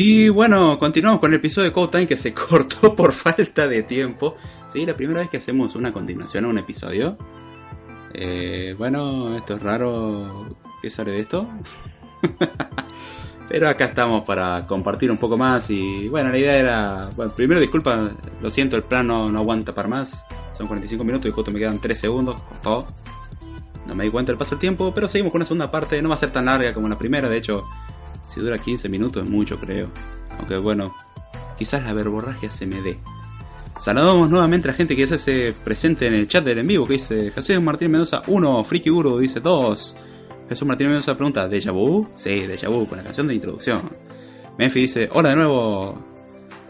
Y bueno, continuamos con el episodio de Code Time que se cortó por falta de tiempo. Sí, la primera vez que hacemos una continuación a un episodio. Eh, bueno, esto es raro. ¿Qué sale de esto? Pero acá estamos para compartir un poco más y bueno, la idea era... Bueno, primero disculpa, lo siento, el plan no, aguanta para más. Son 45 minutos y justo me quedan 3 segundos, cortó. No me di cuenta del paso del tiempo, pero seguimos con una segunda parte. No va a ser tan larga como la primera, de hecho si dura 15 minutos es mucho, creo. Aunque bueno, quizás la verborragia se me dé. Saludamos nuevamente a la gente que se hace presente en el chat del en vivo, que dice Jesús Martín Mendoza 1, Friki Guru dice 2. Jesús Martín Mendoza pregunta, ¿Deja Vu? Sí, Deja Vu, con la canción de introducción. Menfi dice, hola de nuevo.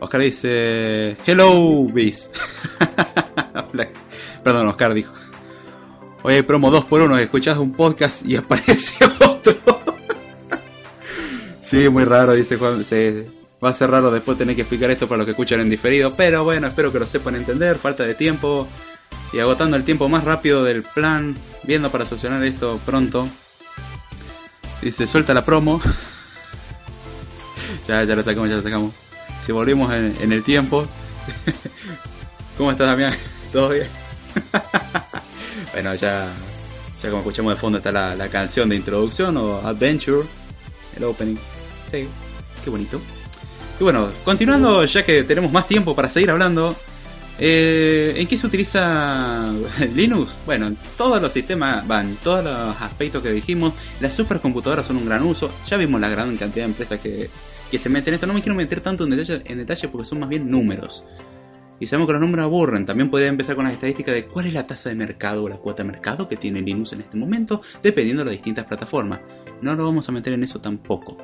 Oscar dice, hello, bis. Perdón, Oscar dijo. Oye, promo 2 por 1 escuchás un podcast y aparece otro. Sí, muy raro, dice Juan. va a ser raro después tener que explicar esto para los que escuchan en diferido, pero bueno, espero que lo sepan entender. Falta de tiempo y agotando el tiempo más rápido del plan, viendo para solucionar esto pronto. Dice, suelta la promo. ya, ya la sacamos, ya la sacamos. Si volvimos en, el tiempo. ¿Cómo estás, Damián? ¿Todo bien? bueno, ya, ya como escuchamos de fondo está la, la canción de introducción o Adventure, el opening. Sí, qué bonito. Y bueno, continuando, ya que tenemos más tiempo para seguir hablando, eh, ¿en qué se utiliza Linux? Bueno, todos los sistemas van, todos los aspectos que dijimos, las supercomputadoras son un gran uso, ya vimos la gran cantidad de empresas que, que se meten en esto, no me quiero meter tanto en detalle, en detalle porque son más bien números. Y sabemos que los números aburren. También podría empezar con las estadísticas de cuál es la tasa de mercado o la cuota de mercado que tiene Linux en este momento, dependiendo de las distintas plataformas. No lo vamos a meter en eso tampoco.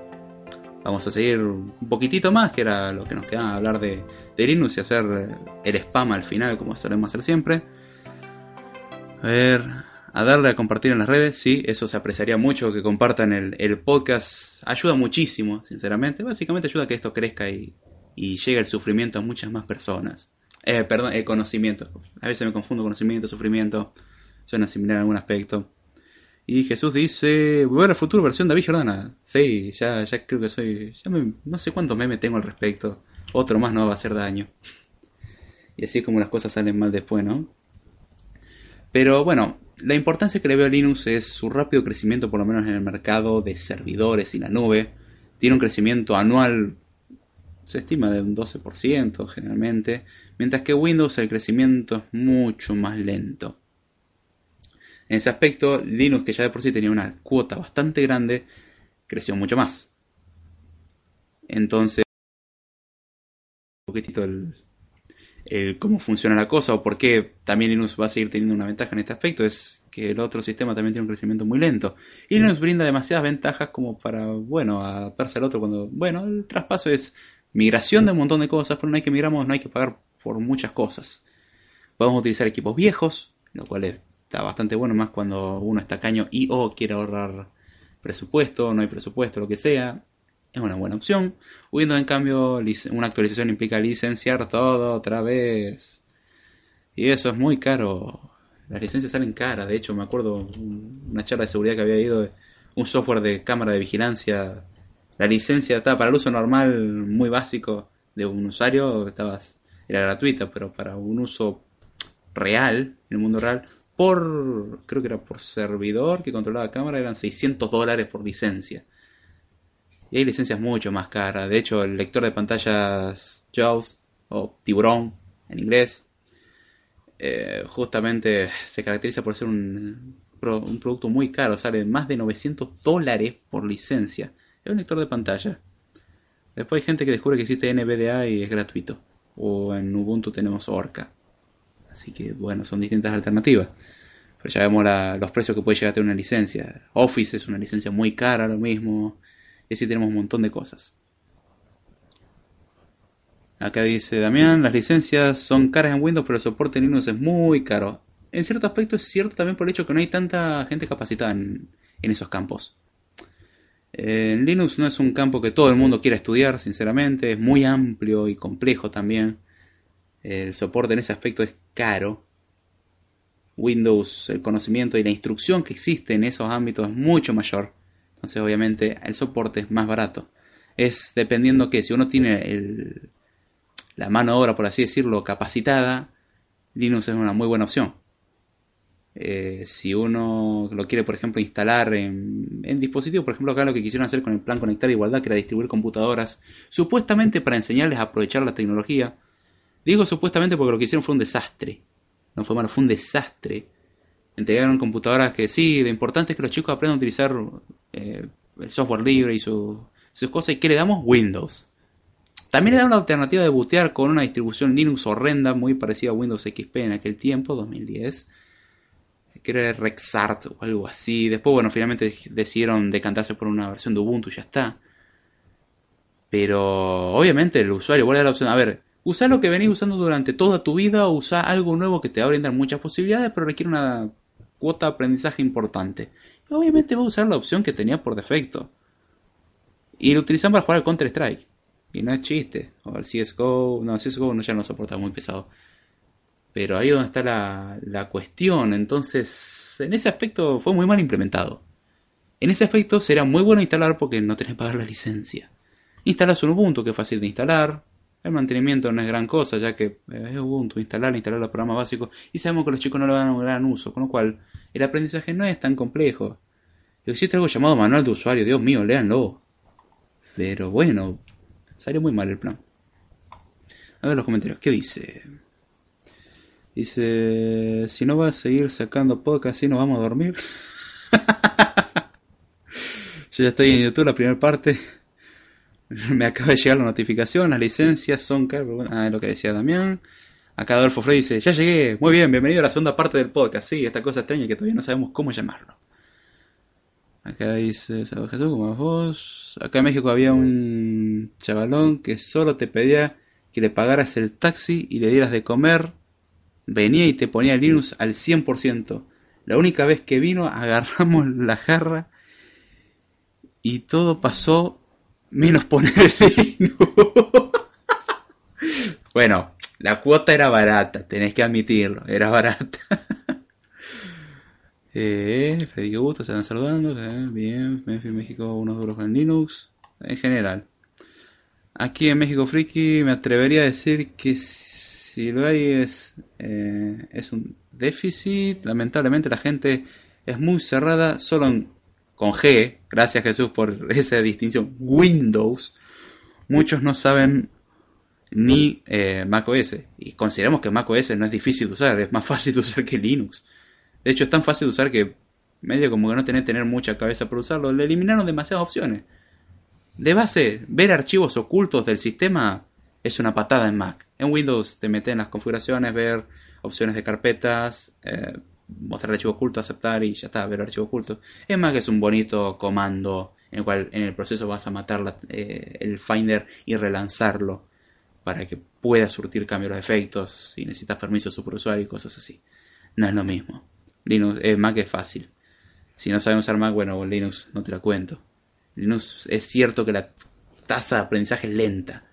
Vamos a seguir un poquitito más, que era lo que nos quedaba hablar de, Linux y hacer el spam al final, como solemos hacer siempre. A ver, a darle a compartir en las redes, sí, eso se apreciaría mucho, que compartan el, podcast, ayuda muchísimo, sinceramente. Básicamente ayuda a que esto crezca y, y llegue el sufrimiento a muchas más personas. Eh, perdón, el conocimiento. A veces me confundo conocimiento, sufrimiento. Suena similar en algún aspecto. Y Jesús dice, volver al futuro versión David Jordana. Sí, ya, ya creo que soy... Ya no sé cuántos memes tengo al respecto. Otro más no va a hacer daño. Y así es como las cosas salen mal después, ¿no? Pero bueno, la importancia que le veo a Linux es su rápido crecimiento, por lo menos en el mercado de servidores y la nube. Tiene un crecimiento anual, se estima de un 12% generalmente, mientras que Windows el crecimiento es mucho más lento. En ese aspecto, Linux, que ya de por sí tenía una cuota bastante grande, creció mucho más. Entonces, un poquitito el, el cómo funciona la cosa o por qué también Linux va a seguir teniendo una ventaja en este aspecto es que el otro sistema también tiene un crecimiento muy lento. Y Linux brinda demasiadas ventajas como para, bueno, adaptarse al otro cuando, bueno, el traspaso es migración de un montón de cosas, pero no hay que migramos, no hay que pagar por muchas cosas. Podemos utilizar equipos viejos, lo cual está bastante bueno, más cuando uno está caño y o quiere ahorrar presupuesto, no hay presupuesto, lo que sea. Es una buena opción. Windows, en cambio, una actualización implica licenciar todo otra vez. Y eso es muy caro. Las licencias salen caras. De hecho, me acuerdo una charla de seguridad que había ido. Un software de cámara de vigilancia. La licencia estaba para el uso normal, muy básico, de un usuario. Estabas, era gratuita, pero para un uso real, en el mundo real, por, creo que era por servidor que controlaba cámara, eran 600 dólares por licencia. Y hay licencias mucho más caras. De hecho, el lector de pantallas JAWS o tiburón en inglés, eh, justamente se caracteriza por ser un, producto muy caro. Sale más de 900 dólares por licencia. Es un lector de pantalla. Después hay gente que descubre que existe NVDA y es gratuito. O en Ubuntu tenemos Orca. Así que bueno, son distintas alternativas. Pero ya vemos los precios que puede llegar a tener una licencia. Office es una licencia muy cara, lo mismo. Y así tenemos un montón de cosas. Acá dice Damián, las licencias son caras en Windows, pero el soporte en Linux es muy caro. En cierto aspecto es cierto también por el hecho que no hay tanta gente capacitada en, esos campos. En Linux no es un campo que todo el mundo quiera estudiar, sinceramente, es muy amplio y complejo también. El soporte en ese aspecto es caro. Windows, el conocimiento y la instrucción que existe en esos ámbitos es mucho mayor. Entonces, obviamente, el soporte es más barato. Es dependiendo que si uno tiene el, la mano obra, por así decirlo, capacitada, Linux es una muy buena opción. Eh, si uno lo quiere, por ejemplo, instalar en, en dispositivos, por ejemplo, acá lo que quisieron hacer con el plan Conectar Igualdad, que era distribuir computadoras, supuestamente para enseñarles a aprovechar la tecnología, Digo supuestamente porque lo que hicieron fue un desastre. No fue malo, fue un desastre. Entregaron computadoras que sí, lo importante es que los chicos aprendan a utilizar eh, el software libre y sus cosas. ¿Y que le damos? Windows. También le dan una alternativa de bootear con una distribución Linux horrenda, muy parecida a Windows XP en aquel tiempo, 2010. Que era Rexart o algo así. Después, bueno, finalmente decidieron decantarse por una versión de Ubuntu ya está. Pero obviamente el usuario vuelve a la opción. A ver, Usa lo que venís usando durante toda tu vida o usa algo nuevo que te va a brindar muchas posibilidades, pero requiere una cuota de aprendizaje importante. Y obviamente va a usar la opción que tenía por defecto. Y lo utilizan para jugar al Counter Strike. Y no es chiste. O al CSGO. No, CSGO no, ya no soporta muy pesado. Pero ahí es donde está la, la cuestión. Entonces, en ese aspecto fue muy mal implementado. En ese aspecto será muy bueno instalar porque no tenés que pagar la licencia. Instalas un Ubuntu que es fácil de instalar, el mantenimiento no es gran cosa, ya que eh, es Ubuntu, instalar, instalar los programas básicos, y sabemos que los chicos no le dan un gran uso, con lo cual el aprendizaje no es tan complejo. Existe algo llamado manual de usuario, Dios mío, léanlo. Pero bueno, salió muy mal el plan. A ver los comentarios, ¿qué dice? Dice, si no va a seguir sacando podcast, ¿sí nos vamos a dormir. Yo ya estoy en YouTube, la primera parte. Me acaba de llegar la notificación, las licencias son caras, ah, lo que decía Damián. Acá Adolfo Frey dice, ya llegué, muy bien, bienvenido a la segunda parte del podcast. Sí, esta cosa extraña que todavía no sabemos cómo llamarlo. Acá dice Salvador Jesús, como vos. Acá en México había un chavalón que solo te pedía que le pagaras el taxi y le dieras de comer. Venía y te ponía Linux al 100%. La única vez que vino agarramos la jarra y todo pasó menos poner el bueno, la cuota era barata, tenés que admitirlo, era barata. eh, Gusto, se están saludando, eh, bien, Memphis, México, unos duros en Linux, en general. Aquí en México Friki me atrevería a decir que si lo hay es, eh, es un déficit, lamentablemente la gente es muy cerrada solo en con G, gracias Jesús por esa distinción, Windows, muchos no saben ni eh, macOS. Y consideramos que macOS no es difícil de usar, es más fácil de usar que Linux. De hecho, es tan fácil de usar que medio como que no tenés que tener mucha cabeza para usarlo. Le eliminaron demasiadas opciones. De base, ver archivos ocultos del sistema es una patada en Mac. En Windows te metes en las configuraciones, ver opciones de carpetas, eh, mostrar archivo oculto, aceptar y ya está, ver archivo oculto. En Mac es un bonito comando en el cual en el proceso vas a matar eh, el Finder y relanzarlo para que pueda surtir cambios de efectos si necesitas permiso de superusuario y cosas así. No es lo mismo. Linux, eh, Mac es fácil. Si no sabemos usar Mac, bueno, Linux no te la cuento. Linux es cierto que la tasa de aprendizaje es lenta,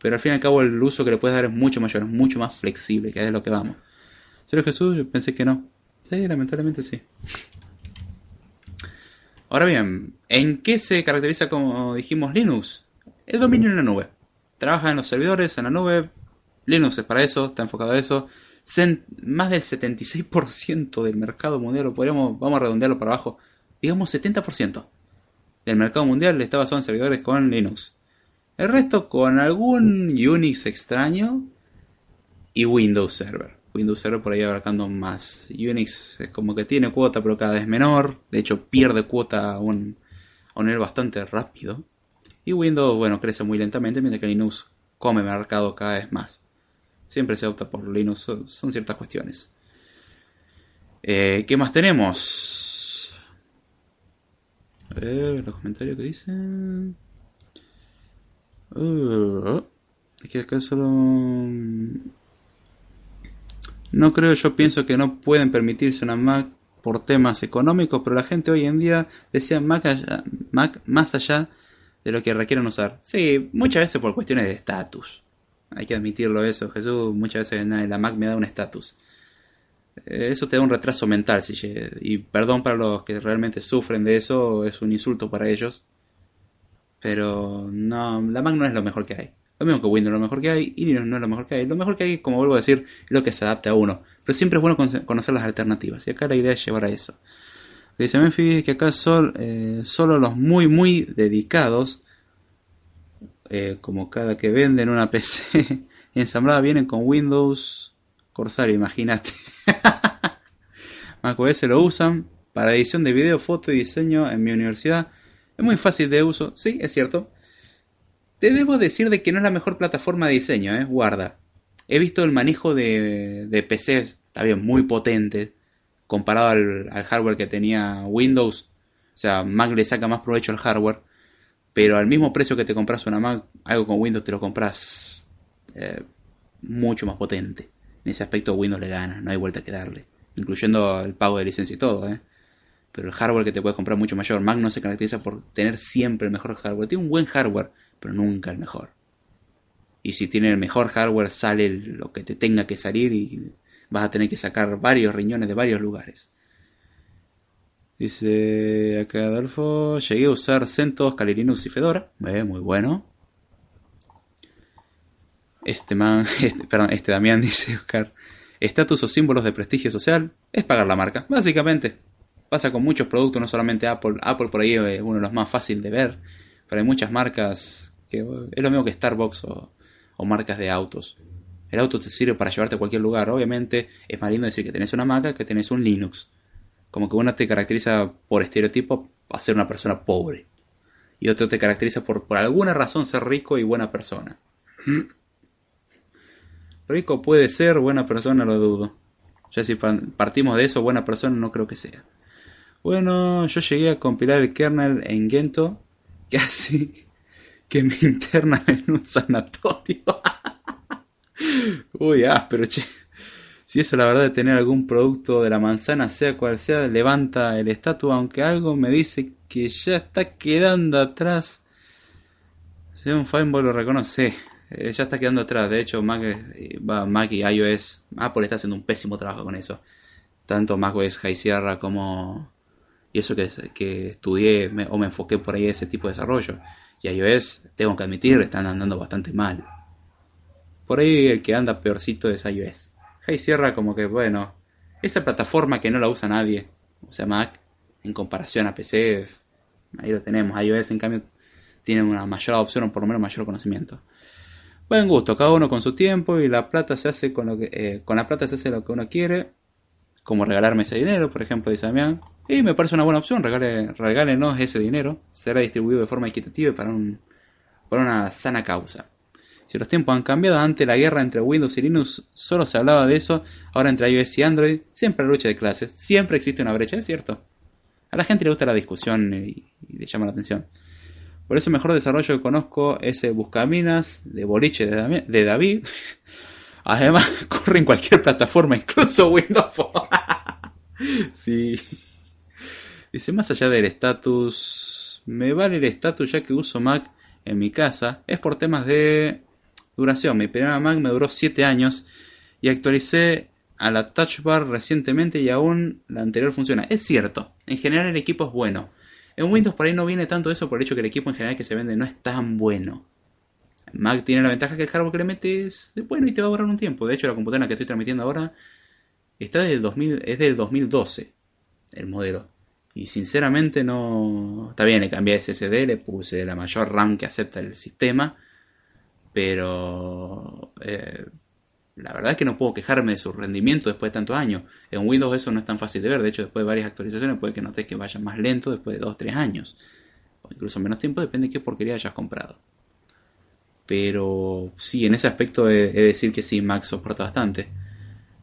pero al fin y al cabo el uso que le puedes dar es mucho mayor, es mucho más flexible, que es lo que vamos. ¿Serio Jesús? Yo pensé que no. Sí, lamentablemente sí. Ahora bien, ¿en qué se caracteriza, como dijimos, Linux? El dominio en la nube. Trabaja en los servidores, en la nube. Linux es para eso, está enfocado a eso. Más del 76% del mercado mundial, lo podríamos, vamos a redondearlo para abajo, digamos 70% del mercado mundial está basado en servidores con Linux. El resto con algún Unix extraño y Windows Server. Windows Server por ahí abarcando más. Unix es como que tiene cuota pero cada vez menor. De hecho pierde cuota a un, a un nivel bastante rápido. Y Windows, bueno, crece muy lentamente mientras que Linux come mercado cada vez más. Siempre se opta por Linux, son, ciertas cuestiones. Eh, ¿Qué más tenemos? A ver, los comentarios que dicen. Uh, que acá solo. No creo, yo pienso que no pueden permitirse una Mac por temas económicos, pero la gente hoy en día desea Mac, Mac más allá de lo que requieren usar. Sí, muchas veces por cuestiones de estatus. Hay que admitirlo eso, Jesús. Muchas veces la Mac me da un estatus. Eh, eso te da un retraso mental, si y perdón para los que realmente sufren de eso, es un insulto para ellos. Pero no, la Mac no es lo mejor que hay. Lo mismo que Windows lo mejor que hay y Linux no es lo mejor que hay. Lo mejor que hay, como vuelvo a decir, es lo que se adapte a uno. Pero siempre es bueno conocer las alternativas. Y acá la idea es llevar a eso. Lo que dice Memphis es que acá son, eh, solo los muy, muy dedicados, eh, como cada que venden una PC ensamblada, vienen con Windows Corsair, imagínate. macOS lo usan para edición de video, foto y diseño en mi universidad. Es muy fácil de uso, sí, es cierto. Te debo decir de que no es la mejor plataforma de diseño, ¿eh? Guarda. He visto el manejo de, de PCs, bien, muy potente, comparado al, hardware que tenía Windows. O sea, Mac le saca más provecho al hardware, pero al mismo precio que te compras una Mac, algo con Windows te lo compras eh, mucho más potente. En ese aspecto Windows le gana, no hay vuelta que darle. Incluyendo el pago de licencia y todo, ¿eh? Pero el hardware que te puedes comprar mucho mayor. Mac no se caracteriza por tener siempre el mejor hardware. Tiene un buen hardware, pero nunca el mejor. Y si tiene el mejor hardware, sale lo que te tenga que salir y vas a tener que sacar varios riñones de varios lugares. Dice acá Adolfo, llegué a usar CentOS, Kali y Fedora. Eh, muy bueno. Este man, este, perdón, este Damián dice Oscar, estatus o símbolos de prestigio social es pagar la marca, básicamente. Pasa con muchos productos, no solamente Apple. Apple por ahí es uno de los más fáciles de ver, pero hay muchas marcas que es lo mismo que Starbucks o, marcas de autos. El auto te sirve para llevarte a cualquier lugar. Obviamente es más lindo decir que tenés una Mac que tenés un Linux. Como que uno te caracteriza por estereotipo a ser una persona pobre. Y otro te caracteriza por, por alguna razón ser rico y buena persona. Rico puede ser, buena persona lo dudo. Ya si partimos de eso, buena persona no creo que sea. Bueno, yo llegué a compilar el kernel en Gento casi que me interna en un sanatorio. Uy, ah, pero che. Si eso la verdad de tener algún producto de la manzana, sea cual sea, levanta el estatus, aunque algo me dice que ya está quedando atrás. Si un Fimeball lo reconoce, eh, ya está quedando atrás. De hecho, Mac, eh, Mac y iOS, Apple está haciendo un pésimo trabajo con eso. Tanto macOS High Sierra como y eso que, que estudié o me enfoqué por ahí ese tipo de desarrollo. Y iOS, tengo que admitir, están andando bastante mal. Por ahí el que anda peorcito es iOS. High Sierra como que, bueno, esa plataforma que no la usa nadie, o sea Mac, en comparación a PC, ahí lo tenemos. iOS en cambio tiene una mayor adopción o por lo menos mayor conocimiento. Buen gusto, cada uno con su tiempo y la plata se hace con lo que, eh, con la plata se hace lo que uno quiere como regalarme ese dinero, por ejemplo, dice Damián. Y me parece una buena opción, regale, regálenos ese dinero, será distribuido de forma equitativa para, un, para una sana causa. Si los tiempos han cambiado, antes la guerra entre Windows y Linux solo se hablaba de eso, ahora entre iOS y Android siempre hay lucha de clases, siempre existe una brecha, es cierto. A la gente le gusta la discusión y, le llama la atención. Por eso el mejor desarrollo que conozco es el Buscaminas de Boliche de, David. Además, corre en cualquier plataforma, incluso Windows sí. Dice, más allá del estatus, me vale el estatus ya que uso Mac en mi casa. Es por temas de duración. Mi primera Mac me duró 7 años y actualicé a la Touch Bar recientemente y aún la anterior funciona. Es cierto, en general el equipo es bueno. En Windows por ahí no viene tanto eso por el hecho que el equipo en general que se vende no es tan bueno. Mac tiene la ventaja que el hardware que le metes es bueno y te va a durar un tiempo. De hecho, la computadora que estoy transmitiendo ahora está desde 2000, es del 2012 el modelo. Y sinceramente no... Está bien, le cambié SSD, le puse la mayor RAM que acepta el sistema. Pero... Eh, la verdad es que no puedo quejarme de su rendimiento después de tantos años. En Windows eso no es tan fácil de ver. De hecho, después de varias actualizaciones puede que notes que vaya más lento después de 2-3 años. O incluso menos tiempo, depende de qué porquería hayas comprado. Pero sí, en ese aspecto he, de decir que sí, Mac soporta bastante.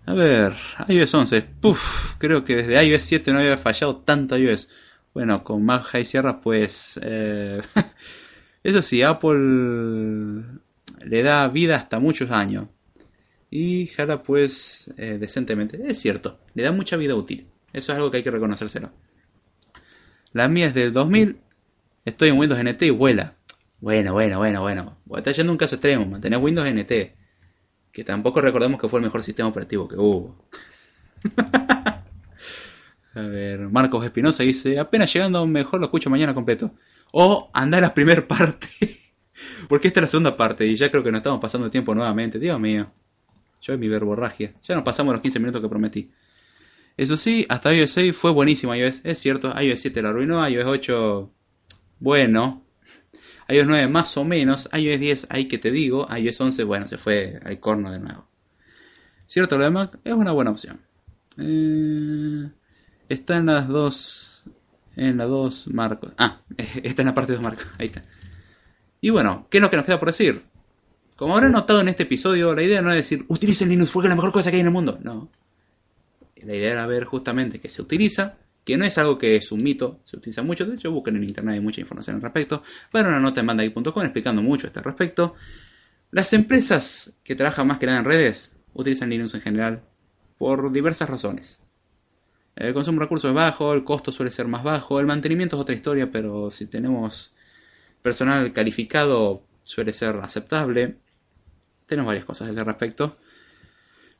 A ver, iOS 11. Puf, creo que desde iOS 7 no había fallado tanto iOS. Bueno, con Mac High Sierra, pues. Eh, eso sí, Apple le da vida hasta muchos años y jala pues eh, decentemente. Es cierto, le da mucha vida útil. Eso es algo que hay que reconocérselo. La mía es del 2000, estoy en Windows NT y vuela. Bueno, bueno, bueno, bueno. Está yendo un caso extremo, mantener Windows NT. Que tampoco recordemos que fue el mejor sistema operativo que hubo. a ver, Marcos Espinosa dice, apenas llegando mejor lo escucho mañana completo. O anda a la primera parte. Porque esta es la segunda parte y ya creo que nos estamos pasando el tiempo nuevamente. Dios mío. Yo mi verborragia. Ya nos pasamos los 15 minutos que prometí. Eso sí, hasta iOS 6 fue buenísimo iOS. Es cierto, iOS 7 lo arruinó, iOS 8, bueno. iOS 9 más o menos, iOS 10, ahí que te digo, iOS 11, bueno, se fue al corno de nuevo. Cierto, lo de Mac es una buena opción. Eh, está en las dos, en las dos marcos. Ah, está en la parte de dos marcos, ahí está. Y bueno, ¿qué es lo que nos queda por decir? Como habrán notado en este episodio, la idea no es decir, utilicen Linux porque es la mejor cosa que hay en el mundo. No. La idea era ver justamente que se utiliza, que no es algo que es un mito, se utiliza mucho. De hecho, busquen en internet hay mucha información al respecto. Pero una nota en bandai.com explicando mucho este respecto. Las empresas que trabajan más que nada en redes utilizan Linux en general por diversas razones. El consumo de recursos es bajo, el costo suele ser más bajo, el mantenimiento es otra historia, pero si tenemos personal calificado suele ser aceptable tenemos varias cosas a ese respecto.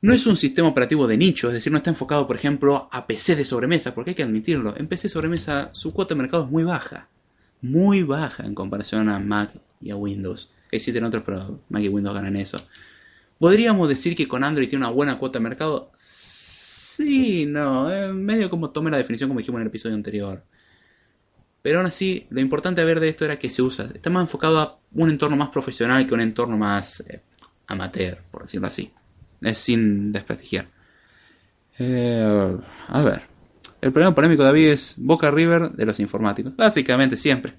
No es un sistema operativo de nicho, es decir, no está enfocado, por ejemplo, a PC de sobremesa, porque hay que admitirlo, en PC de sobremesa su cuota de mercado es muy baja, muy baja en comparación a Mac y a Windows. Existen otros, pero Mac y Windows ganan eso. ¿Podríamos decir que con Android tiene una buena cuota de mercado? Sí, no, es medio como tome la definición como dijimos en el episodio anterior. Pero aún así, lo importante a ver de esto era que se usa. Está más enfocado a un entorno más profesional que un entorno más eh, amateur, por decirlo así. Es sin desprestigiar. Eh, a ver. El problema polémico de David es Boca River de los informáticos. Básicamente siempre.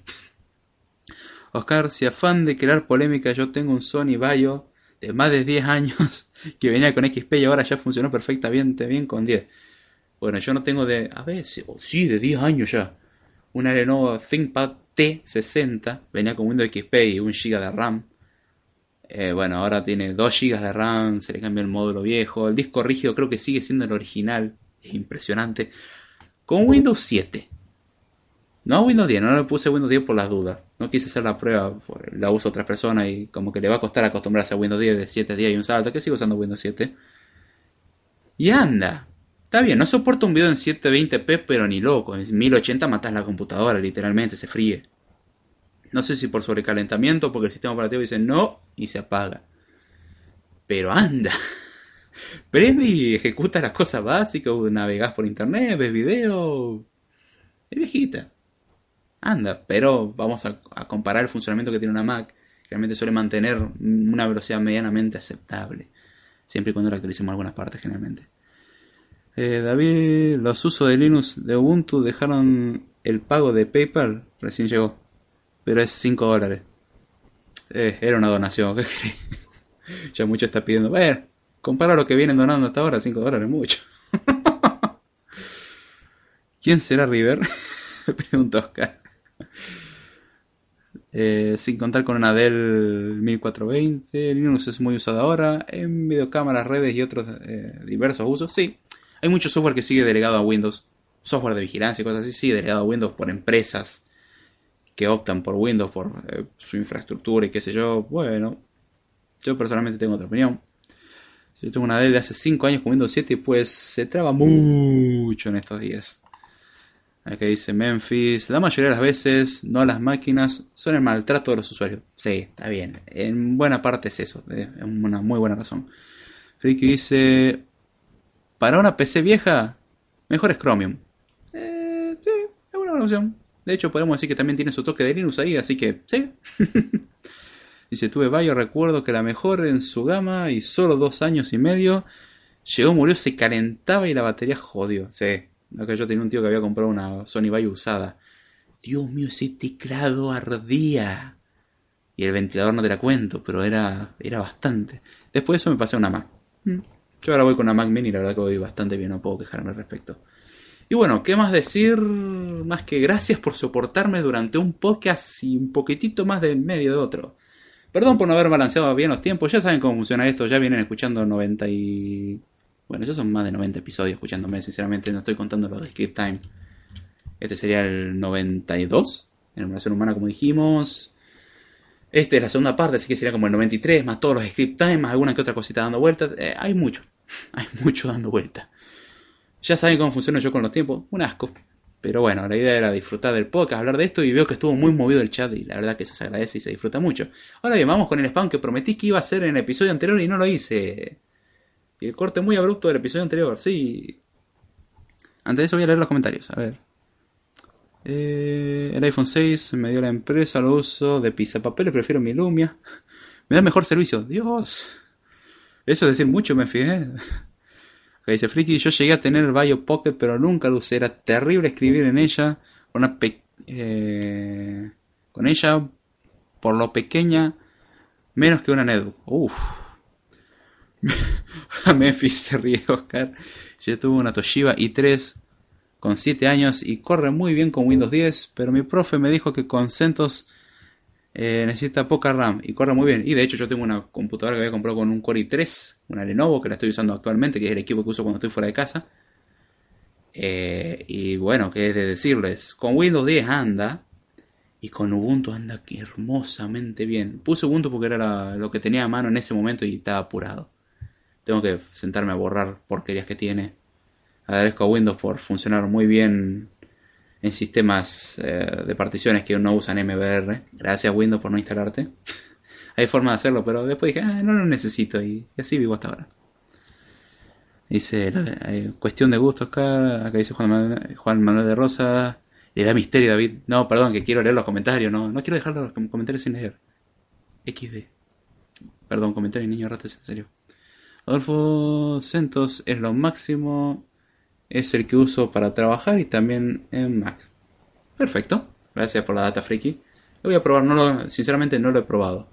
Oscar, si afán de crear polémica, yo tengo un Sony Vaio de más de 10 años que venía con XP y ahora ya funcionó perfectamente bien con 10. Bueno, yo no tengo de. A ver, sí, de 10 años ya. Una Lenovo ThinkPad T60 venía con Windows XP y un GB de RAM. Eh, bueno, ahora tiene 2 GB de RAM, se le cambia el módulo viejo. El disco rígido creo que sigue siendo el original. Es impresionante. Con Windows 7. No Windows 10, no le puse Windows 10 por las dudas. No quise hacer la prueba, la uso otra persona y como que le va a costar acostumbrarse a Windows 10 de 7 días y un salto, que sigo usando Windows 7. Y anda. Está bien, no soporto un video en 720p, pero ni loco. En 1080 matas la computadora, literalmente, se fríe. No sé si por sobrecalentamiento, porque el sistema operativo dice no y se apaga. Pero anda. Prende y ejecuta las cosas básicas, navegas por internet, ves video. Es viejita. Anda, pero vamos a, comparar el funcionamiento que tiene una Mac. Realmente suele mantener una velocidad medianamente aceptable. Siempre y cuando la actualicemos algunas partes generalmente. Eh, David, los usos de Linux de Ubuntu dejaron el pago de PayPal, recién llegó, pero es 5 dólares. Eh, era una donación, ¿qué crees? ya mucho está pidiendo. compara lo que vienen donando hasta ahora, 5 dólares, mucho. ¿Quién será River? Pregunta Oscar. Eh, sin contar con una Dell 1420, Linux es muy usado ahora en videocámaras, redes y otros eh, diversos usos. Sí, hay mucho software que sigue delegado a Windows. Software de vigilancia y cosas así sigue delegado a Windows por empresas que optan por Windows por eh, su infraestructura y qué sé yo. Bueno, yo personalmente tengo otra opinión. Yo tengo una Dell de hace 5 años con Windows 7 pues se traba mucho en estos días. Aquí dice Memphis, la mayoría de las veces, no las máquinas, son el maltrato de los usuarios. Sí, está bien. En buena parte es eso, es una muy buena razón. Friki dice, para una PC vieja, mejor es Chromium. Eh, sí, es una buena opción. De hecho, podemos decir que también tiene su toque de Linux ahí, así que sí. dice, tuve varios recuerdo que la mejor en su gama y solo dos años y medio. Llegó, murió, se calentaba y la batería jodió. Sí, Acá yo tenía un tío que había comprado una Sony Vaio usada. Dios mío, ese teclado ardía. Y el ventilador no te la cuento, pero era, era bastante. Después de eso me pasé a una Mac. Mm. Yo ahora voy con una Mac Mini y la verdad que voy bastante bien, no puedo quejarme al respecto. Y bueno, ¿qué más decir? Más que gracias por soportarme durante un podcast y un poquitito más de medio de otro. Perdón por no haber balanceado bien los tiempos, ya saben cómo funciona esto, ya vienen escuchando 90 y bueno, ya son más de 90 episodios escuchándome, sinceramente no estoy contando los de Script Time. Este sería el 92, en Emulación Humana como dijimos. Este es la segunda parte, así que sería como el 93, más todos los Script Time, más alguna que otra cosita dando vueltas. Eh, hay mucho, hay mucho dando vueltas. Ya saben cómo funciona yo con los tiempos, un asco. Pero bueno, la idea era disfrutar del podcast, hablar de esto y veo que estuvo muy movido el chat y la verdad que se agradece y se disfruta mucho. Ahora bien, vamos con el spam que prometí que iba a hacer en el episodio anterior y no lo hice. Y el corte muy abrupto del episodio anterior, sí. Antes de eso voy a leer los comentarios, a ver. Eh, el iPhone 6 me dio la empresa, lo uso de pizza papel, prefiero mi Lumia. Me da mejor servicio, Dios. Eso es decir mucho, me fijé. Acá dice Friki, yo llegué a tener Bio Pocket, pero nunca lo. Era terrible escribir en ella. Una eh, con ella, por lo pequeña, menos que una netbook. Uff. Memphis se ríe Oscar. Yo tuve una Toshiba i3 con 7 años y corre muy bien con Windows 10, pero mi profe me dijo que con CentOS eh, necesita poca RAM y corre muy bien. Y de hecho yo tengo una computadora que había comprado con un Core i3, una Lenovo que la estoy usando actualmente, que es el equipo que uso cuando estoy fuera de casa. Eh, y bueno, qué es de decirles, con Windows 10 anda, y con Ubuntu anda hermosamente bien. Puse Ubuntu porque era lo que tenía a mano en ese momento y estaba apurado. Tengo que sentarme a borrar porquerías que tiene. Agradezco a Windows por funcionar muy bien en sistemas eh, de particiones que no usan MBR. Gracias Windows por no instalarte. Hay forma de hacerlo, pero después dije, ah, no lo necesito y, así vivo hasta ahora. Dice, cuestión de gustos acá, acá dice Juan Manuel, Juan Manuel de Rosa, le da misterio David. No, perdón, que quiero leer los comentarios, no, no quiero dejar los comentarios sin leer. XD. Perdón, comentario niño ratas, en serio. Adolfo Centos es lo máximo, es el que uso para trabajar y también en Max. Perfecto, gracias por la data friki. Lo voy a probar, no lo, sinceramente no lo he probado.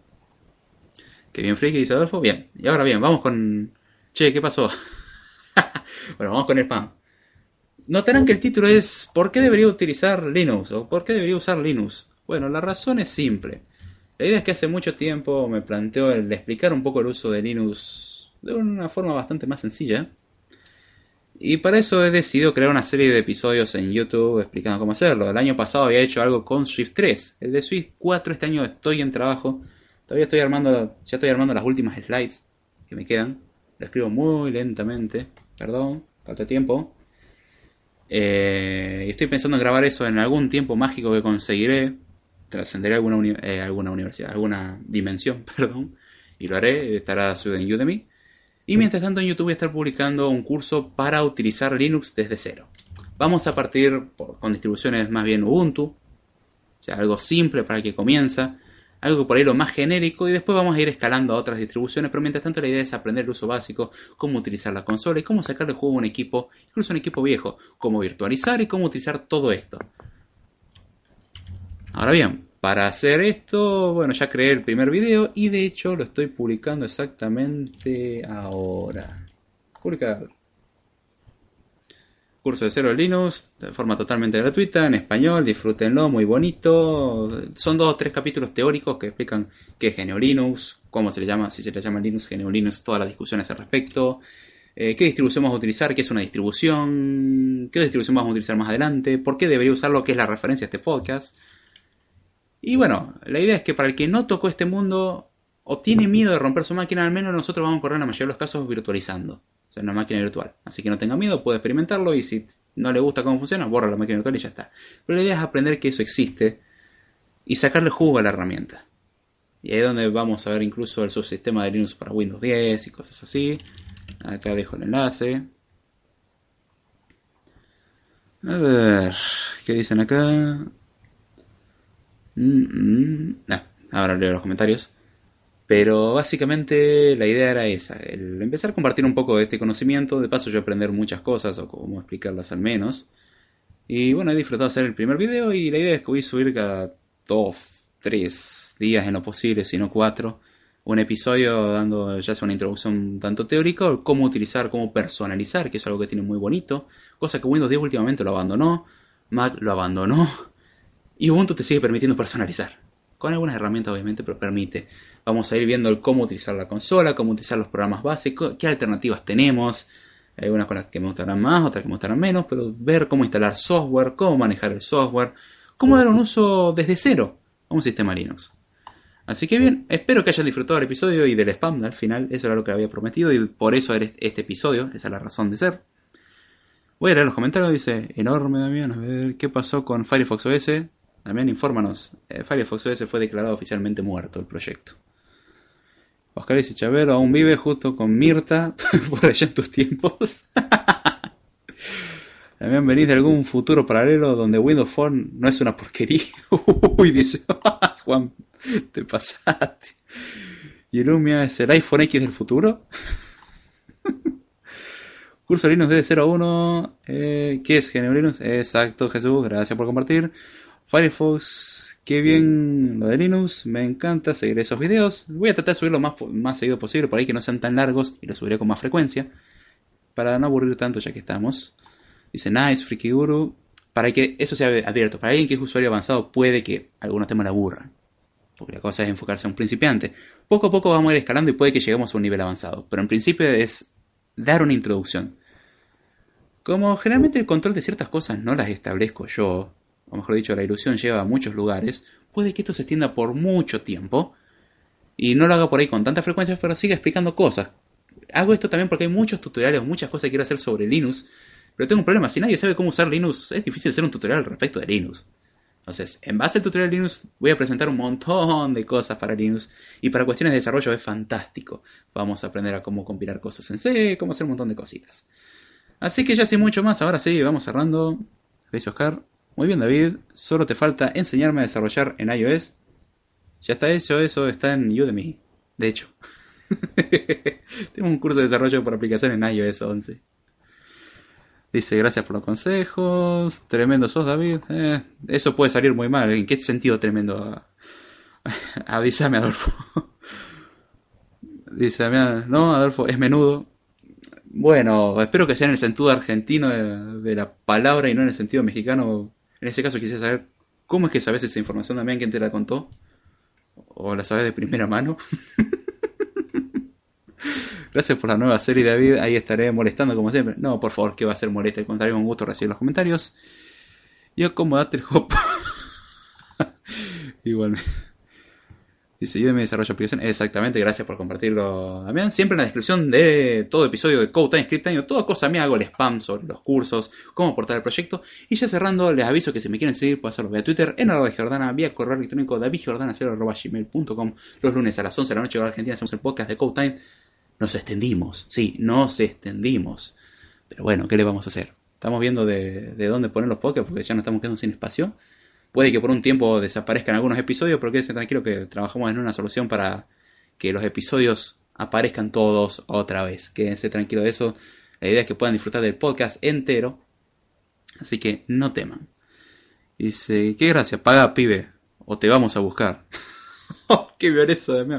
Qué bien friki, dice Adolfo. Bien, y ahora bien, vamos con... Che, ¿qué pasó? bueno, vamos con el spam. Notarán que el título es ¿Por qué debería utilizar Linux? o ¿Por qué debería usar Linux? Bueno, la razón es simple. La idea es que hace mucho tiempo me planteo el de explicar un poco el uso de Linux de una forma bastante más sencilla. Y para eso he decidido crear una serie de episodios en YouTube explicando cómo hacerlo. El año pasado había hecho algo con Swift 3. El de Swift 4 este año estoy en trabajo. Todavía estoy armando, ya estoy armando las últimas slides que me quedan. Lo escribo muy lentamente. Perdón, falta tiempo. Eh, y estoy pensando en grabar eso en algún tiempo mágico que conseguiré. Trascenderé alguna, eh, alguna universidad, alguna dimensión, perdón. Y lo haré, estará subido en Udemy. Y mientras tanto en YouTube voy a estar publicando un curso para utilizar Linux desde cero. Vamos a partir con distribuciones más bien Ubuntu, o sea, algo simple para que comienza. algo por ahí lo más genérico y después vamos a ir escalando a otras distribuciones, pero mientras tanto la idea es aprender el uso básico, cómo utilizar la consola y cómo sacarle juego a un equipo, incluso un equipo viejo, cómo virtualizar y cómo utilizar todo esto. Ahora bien, para hacer esto, bueno, ya creé el primer video y de hecho lo estoy publicando exactamente ahora. Publicar curso de cero Linux, de forma totalmente gratuita, en español, disfrútenlo, muy bonito. Son dos o tres capítulos teóricos que explican qué es GNU Linux, cómo se le llama, si se le llama Linux, GNU Linux, todas las discusiones al respecto, eh, qué distribución vamos a utilizar, qué es una distribución, qué distribución vamos a utilizar más adelante, por qué debería usarlo, qué es la referencia a este podcast. Y bueno, la idea es que para el que no tocó este mundo o tiene miedo de romper su máquina, al menos nosotros vamos a correr en la mayoría de los casos virtualizando. O sea, una máquina virtual. Así que no tenga miedo, puede experimentarlo y si no le gusta cómo funciona, borra la máquina virtual y ya está. Pero la idea es aprender que eso existe y sacarle jugo a la herramienta. Y ahí es donde vamos a ver incluso el subsistema de Linux para Windows 10 y cosas así. Acá dejo el enlace. A ver, ¿qué dicen acá? Mm, mm. Ah, ahora leo los comentarios. Pero básicamente la idea era esa, el empezar a compartir un poco de este conocimiento, de paso yo aprender muchas cosas o cómo explicarlas al menos. Y bueno, he disfrutado hacer el primer video y la idea es que voy a subir cada dos, tres días en lo posible, si no cuatro, un episodio dando ya sea una introducción tanto teórica cómo utilizar, cómo personalizar, que es algo que tiene muy bonito, cosa que Windows 10 últimamente lo abandonó, Mac lo abandonó y Ubuntu te sigue permitiendo personalizar. Con algunas herramientas obviamente, pero permite. Vamos a ir viendo cómo utilizar la consola, cómo utilizar los programas básicos, qué alternativas tenemos. Hay algunas con las que me gustarán más, otras que me gustarán menos, pero ver cómo instalar software, cómo manejar el software, cómo dar un uso desde cero a un sistema Linux. Así que bien, espero que hayan disfrutado del episodio y del spam al final, eso era lo que había prometido y por eso era este episodio, esa es la razón de ser. Voy a leer los comentarios, dice, enorme Damián, a ver, ¿qué pasó con Firefox OS? Damián, infórmanos. Eh, Firefox OS fue declarado oficialmente muerto el proyecto. Oscar dice, Chavero aún vive justo con Mirta por allá en tus tiempos. También venís de algún futuro paralelo donde Windows Phone no es una porquería. Uy, dice Juan, te pasaste. ¿Y Lumia es el iPhone X del futuro? Curso Linux de 0 a 1. Eh, ¿Qué es GNU? Exacto, Jesús, gracias por compartir. Firefox, qué bien lo de Linux, me encanta seguir esos videos. Voy a tratar de subirlo más, más seguido posible, por ahí que no sean tan largos y lo subiré con más frecuencia, para no aburrir tanto ya que estamos. Dice Nice, Freaky Guru. Para que eso sea abierto, para alguien que es usuario avanzado puede que algunos temas le aburran. Porque la cosa es enfocarse a un principiante. Poco a poco vamos a ir escalando y puede que lleguemos a un nivel avanzado. Pero en principio es dar una introducción. Como generalmente el control de ciertas cosas no las establezco yo, o mejor dicho, la ilusión lleva a muchos lugares, puede que esto se extienda por mucho tiempo. Y no lo haga por ahí con tanta frecuencia, pero siga explicando cosas. Hago esto también porque hay muchos tutoriales, muchas cosas que quiero hacer sobre Linux. Pero tengo un problema, si nadie sabe cómo usar Linux, es difícil hacer un tutorial respecto de Linux. Entonces, en base al tutorial Linux, voy a presentar un montón de cosas para Linux. Y para cuestiones de desarrollo es fantástico. Vamos a aprender a cómo compilar cosas en C, cómo hacer un montón de cositas. Así que ya sé mucho más, ahora sí, vamos cerrando. ¿Veis, Oscar? Muy bien, David. Solo te falta enseñarme a desarrollar en iOS. Ya está hecho, eso está en Udemy. De hecho. Tengo un curso de desarrollo por aplicación en iOS 11. Dice, gracias por los consejos. Tremendo sos, David. Eh, eso puede salir muy mal. ¿En qué sentido tremendo? Avísame, Adolfo. Dice no, Adolfo, es menudo. Bueno, espero que sea en el sentido argentino de la palabra y no en el sentido mexicano en ese caso quisiera saber cómo es que sabes esa información también, quién te la contó. O la sabes de primera mano. Gracias por la nueva serie, David. Ahí estaré molestando como siempre. No, por favor, que va a ser molesta. Al contrario, un gusto recibir los comentarios. Y acomodate el hop. Igualmente. Dice, yo mi desarrollo aplicación. Exactamente, gracias por compartirlo, Damián. Siempre en la descripción de todo episodio de Code Time, Script Time, toda cosa mía hago el spam sobre los cursos, cómo aportar el proyecto. Y ya cerrando, les aviso que si me quieren seguir, pueden hacerlo vía Twitter, en arroba de Jordana, vía correo electrónico davidjordana0.gmail.com. Los lunes a las 11 de la noche de Argentina hacemos el podcast de Code Time. Nos extendimos, sí, nos extendimos. Pero bueno, ¿qué le vamos a hacer? Estamos viendo de, de dónde poner los podcasts porque ya no estamos quedando sin espacio. Puede que por un tiempo desaparezcan algunos episodios, pero quédese tranquilo que trabajamos en una solución para que los episodios aparezcan todos otra vez. Quédense tranquilo de eso. La idea es que puedan disfrutar del podcast entero. Así que no teman. Dice, qué gracia, paga pibe. O te vamos a buscar. qué violencia de mí.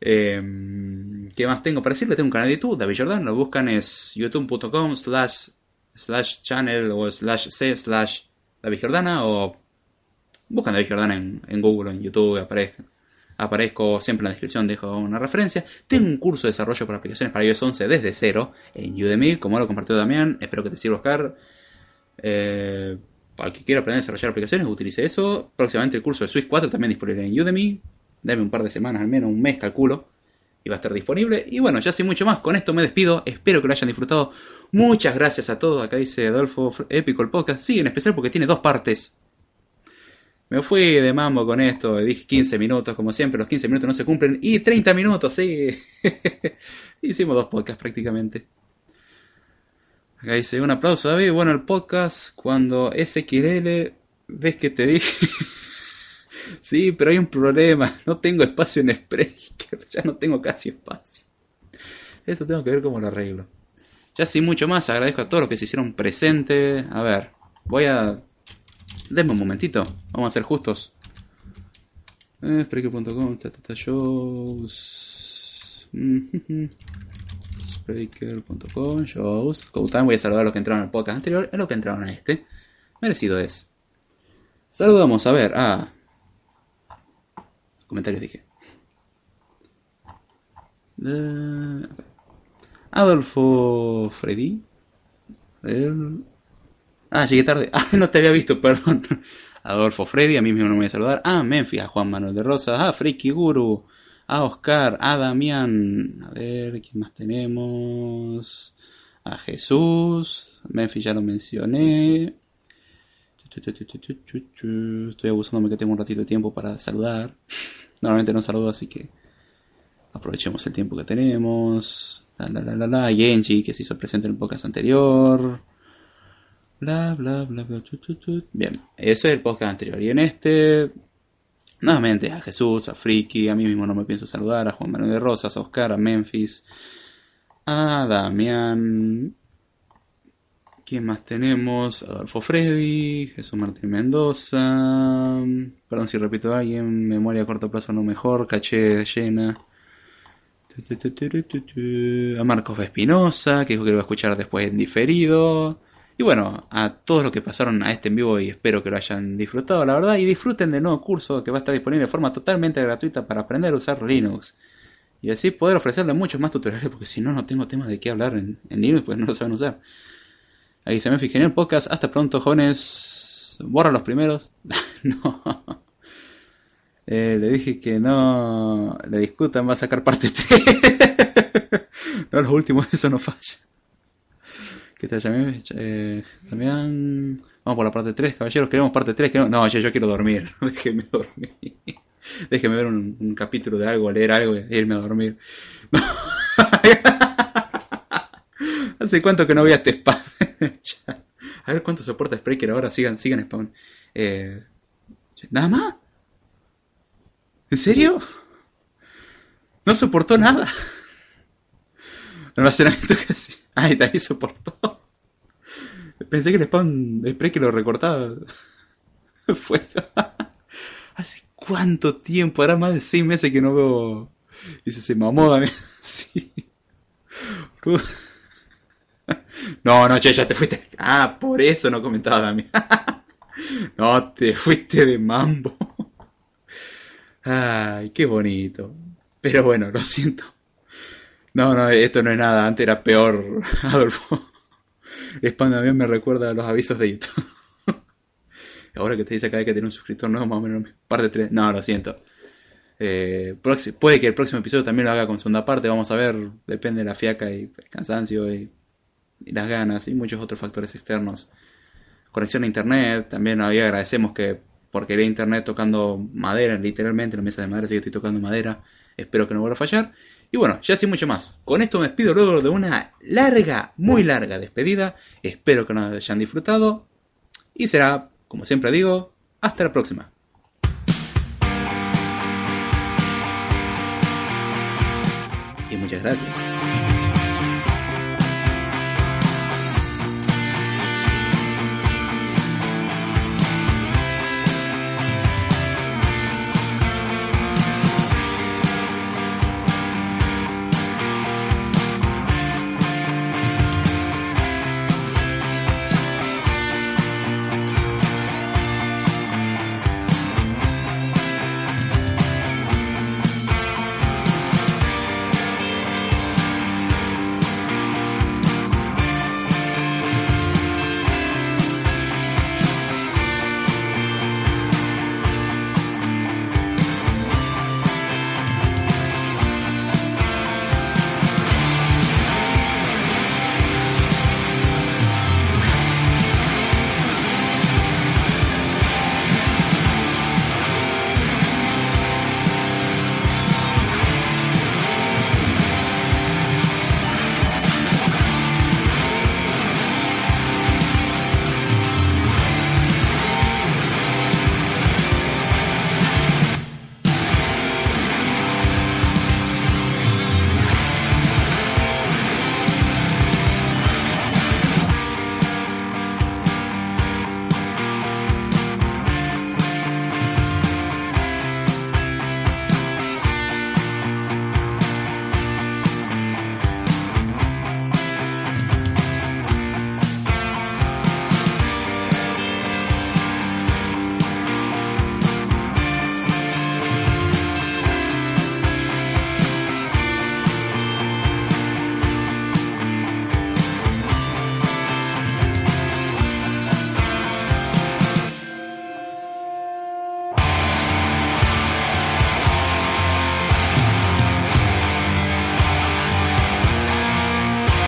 Eh, ¿Qué más tengo para decirle? Tengo un canal de YouTube, David Jordan. Lo buscan es youtube.com slash slash channel o slash c slash David Jordana o buscan David Jordana en, en Google en YouTube, aparezco, aparezco siempre en la descripción, dejo una referencia. Tengo un curso de desarrollo para aplicaciones para iOS 11 desde cero en Udemy, como lo compartió Damián, espero que te sirva Oscar. Eh, el que quiera aprender a desarrollar aplicaciones, utilice eso. Próximamente el curso de Swift 4 también disponible en Udemy. Dame un par de semanas, al menos un mes calculo. Y va a estar disponible. Y bueno, ya sin mucho más. Con esto me despido. Espero que lo hayan disfrutado. Muchas gracias a todos. Acá dice Adolfo Épico el podcast. Sí, en especial porque tiene dos partes. Me fui de mambo con esto. Dije 15 minutos, como siempre. Los 15 minutos no se cumplen. Y 30 minutos, sí. Hicimos dos podcasts prácticamente. Acá dice un aplauso, David. Bueno, el podcast, cuando SQL, ves que te dije. sí, pero hay un problema. No tengo espacio en Spreaker. Ya no tengo casi espacio. Eso tengo que ver cómo lo arreglo. Ya sin mucho más, agradezco a todos los que se hicieron presentes. A ver, voy a. Denme un momentito. Vamos a ser justos. Eh, Spreaker.com, shows. Spreaker.com, shows. Como también voy a saludar a los que entraron al podcast anterior, a los que entraron a este. Merecido es. Saludamos, a ver, a. Comentarios dije. Eh, Adolfo Freddy. Ah, llegué tarde. Ah, no te había visto, perdón. Adolfo Freddy, a mí mismo no me voy a saludar. A Memphis, a Juan Manuel de Rosas, a Friki Guru, a Oscar, a Damián. A ver, ¿quién más tenemos? A Jesús. Memphis ya lo mencioné. Estoy abusándome que tengo un ratito de tiempo para saludar. Normalmente no saludo, así que aprovechemos el tiempo que tenemos. La la la la la. Genji, que se hizo presente en el podcast anterior. Bla bla bla bla. Bien, eso es el podcast anterior. Y en este, nuevamente a Jesús, a Friki, a mí mismo no me pienso saludar, a Juan Manuel de Rosas, a Oscar, a Memphis, a Damián. ¿Quién más tenemos? Adolfo Freddy, Jesús Martín Mendoza. Perdón si repito a alguien, memoria a corto plazo no mejor, caché llena. A Marcos Espinosa, que dijo que lo va a escuchar después en diferido. Y bueno, a todos los que pasaron a este en vivo y espero que lo hayan disfrutado, la verdad. Y disfruten del nuevo curso que va a estar disponible de forma totalmente gratuita para aprender a usar Linux. Y así poder ofrecerle muchos más tutoriales, porque si no, no tengo temas de qué hablar en, en Linux, pues no lo saben usar. Ahí se me fijé en el podcast. Hasta pronto, jóvenes. Borra los primeros. no. Eh, le dije que no le discutan, va a sacar parte 3. no, los últimos, eso no falla. ¿Qué tal? Eh, Damián? Vamos por la parte 3, caballeros. Queremos parte 3. Queremos... No, yo, yo quiero dormir. Déjeme dormir. Déjeme ver un, un, capítulo de algo, leer algo e irme a dormir. ¿Hace cuánto que no voy este spam? a ver cuánto soporta Spreaker ahora. Sigan, sigan spam. Eh, ¿Nada más? ¿En serio? No soportó nada. Almacenamiento casi. Ay, también soportó. Pensé que el spam Spreaker lo recortaba. Fue. ¿Hace cuánto tiempo? Ahora más de seis meses que no veo. Dice, se mamó también. Sí. No, no, che, ya te fuiste. Ah, por eso no comentaba Dami. No, te fuiste de mambo. Ay, qué bonito. Pero bueno, lo siento. No, no, esto no es nada. Antes era peor, Adolfo. Spam también me recuerda a los avisos de YouTube. Ahora que te dice acá que tiene un suscriptor nuevo, más o menos parte 3. No, lo siento. Eh, puede que el próximo episodio también lo haga con segunda parte. Vamos a ver. Depende de la fiaca y el cansancio y y las ganas y muchos otros factores externos. Conexión a internet, también ahí agradecemos que por querer internet tocando madera, literalmente la mesa de madera, si estoy tocando madera, espero que no vuelva a fallar. Y bueno, ya sin mucho más. Con esto me despido luego de una larga, muy larga despedida. Espero que nos hayan disfrutado. Y será como siempre digo, hasta la próxima. Y muchas gracias.